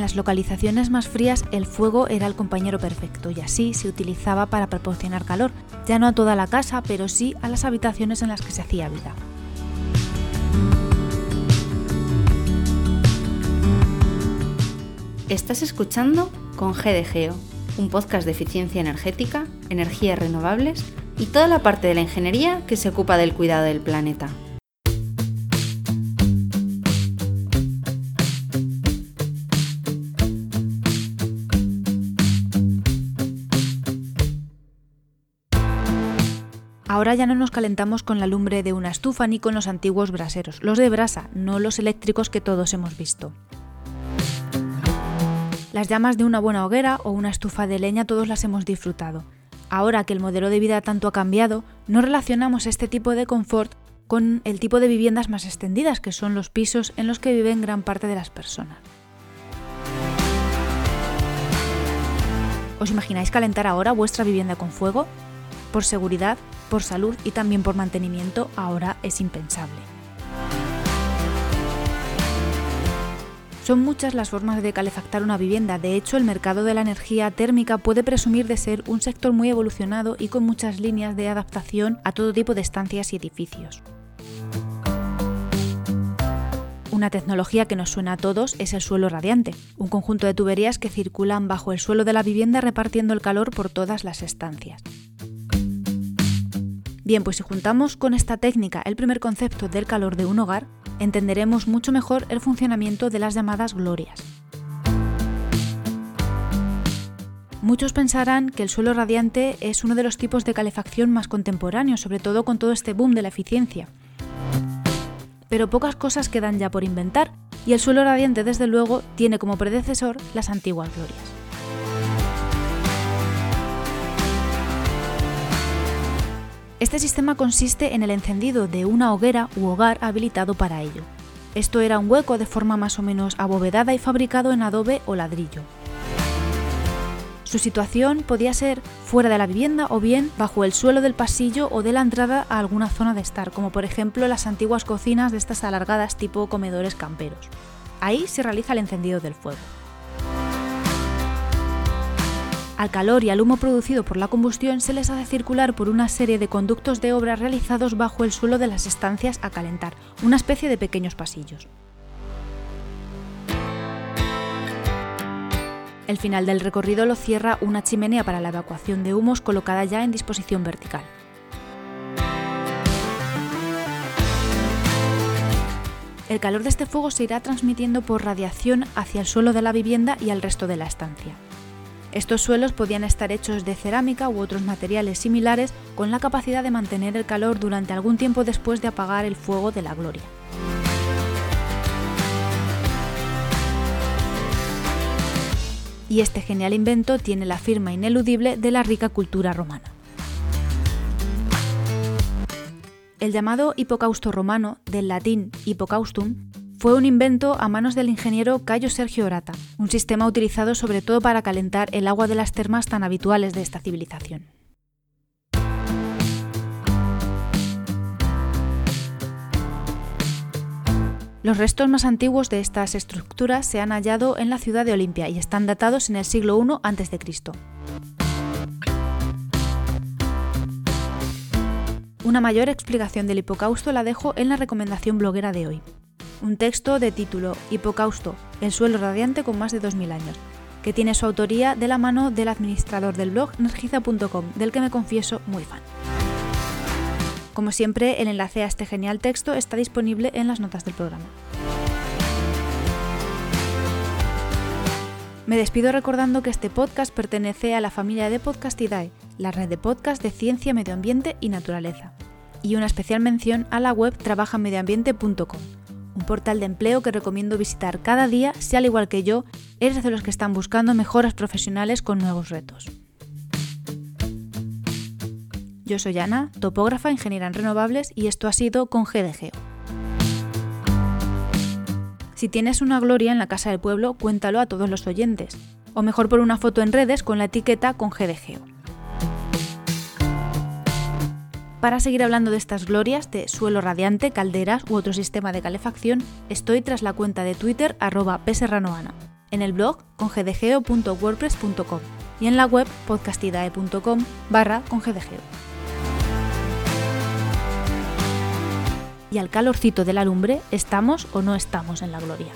las localizaciones más frías el fuego era el compañero perfecto y así se utilizaba para proporcionar calor, ya no a toda la casa, pero sí a las habitaciones en las que se hacía vida. Estás escuchando con GDGEO, un podcast de eficiencia energética, energías renovables y toda la parte de la ingeniería que se ocupa del cuidado del planeta. Ahora ya no nos calentamos con la lumbre de una estufa ni con los antiguos braseros, los de brasa, no los eléctricos que todos hemos visto. Las llamas de una buena hoguera o una estufa de leña todos las hemos disfrutado. Ahora que el modelo de vida tanto ha cambiado, no relacionamos este tipo de confort con el tipo de viviendas más extendidas, que son los pisos en los que viven gran parte de las personas. ¿Os imagináis calentar ahora vuestra vivienda con fuego? Por seguridad, por salud y también por mantenimiento, ahora es impensable. Son muchas las formas de calefactar una vivienda, de hecho el mercado de la energía térmica puede presumir de ser un sector muy evolucionado y con muchas líneas de adaptación a todo tipo de estancias y edificios. Una tecnología que nos suena a todos es el suelo radiante, un conjunto de tuberías que circulan bajo el suelo de la vivienda repartiendo el calor por todas las estancias. Bien, pues si juntamos con esta técnica el primer concepto del calor de un hogar, entenderemos mucho mejor el funcionamiento de las llamadas glorias. Muchos pensarán que el suelo radiante es uno de los tipos de calefacción más contemporáneos, sobre todo con todo este boom de la eficiencia. Pero pocas cosas quedan ya por inventar, y el suelo radiante desde luego tiene como predecesor las antiguas glorias. Este sistema consiste en el encendido de una hoguera u hogar habilitado para ello. Esto era un hueco de forma más o menos abovedada y fabricado en adobe o ladrillo. Su situación podía ser fuera de la vivienda o bien bajo el suelo del pasillo o de la entrada a alguna zona de estar, como por ejemplo las antiguas cocinas de estas alargadas tipo comedores camperos. Ahí se realiza el encendido del fuego. Al calor y al humo producido por la combustión se les hace circular por una serie de conductos de obra realizados bajo el suelo de las estancias a calentar, una especie de pequeños pasillos. El final del recorrido lo cierra una chimenea para la evacuación de humos colocada ya en disposición vertical. El calor de este fuego se irá transmitiendo por radiación hacia el suelo de la vivienda y al resto de la estancia. Estos suelos podían estar hechos de cerámica u otros materiales similares con la capacidad de mantener el calor durante algún tiempo después de apagar el fuego de la gloria. Y este genial invento tiene la firma ineludible de la rica cultura romana. El llamado hipocausto romano, del latín hipocaustum, fue un invento a manos del ingeniero Cayo Sergio Orata, un sistema utilizado sobre todo para calentar el agua de las termas tan habituales de esta civilización. Los restos más antiguos de estas estructuras se han hallado en la ciudad de Olimpia y están datados en el siglo I a.C. Una mayor explicación del hipocausto la dejo en la recomendación bloguera de hoy un texto de título Hipocausto, el suelo radiante con más de 2.000 años, que tiene su autoría de la mano del administrador del blog energiza.com, del que me confieso muy fan. Como siempre, el enlace a este genial texto está disponible en las notas del programa. Me despido recordando que este podcast pertenece a la familia de Podcastidae, la red de podcast de ciencia, medio ambiente y naturaleza. Y una especial mención a la web trabajamedioambiente.com un portal de empleo que recomiendo visitar cada día si al igual que yo eres de los que están buscando mejoras profesionales con nuevos retos. Yo soy Ana, topógrafa, ingeniera en renovables y esto ha sido con GDGeo. Si tienes una gloria en la casa del pueblo, cuéntalo a todos los oyentes, o mejor por una foto en redes con la etiqueta con GDGeo. Para seguir hablando de estas glorias de suelo radiante, calderas u otro sistema de calefacción, estoy tras la cuenta de Twitter arroba en el blog congedegeo.wordpress.com y en la web podcastidae.com barra congedegeo. Y al calorcito de la lumbre, ¿estamos o no estamos en la gloria?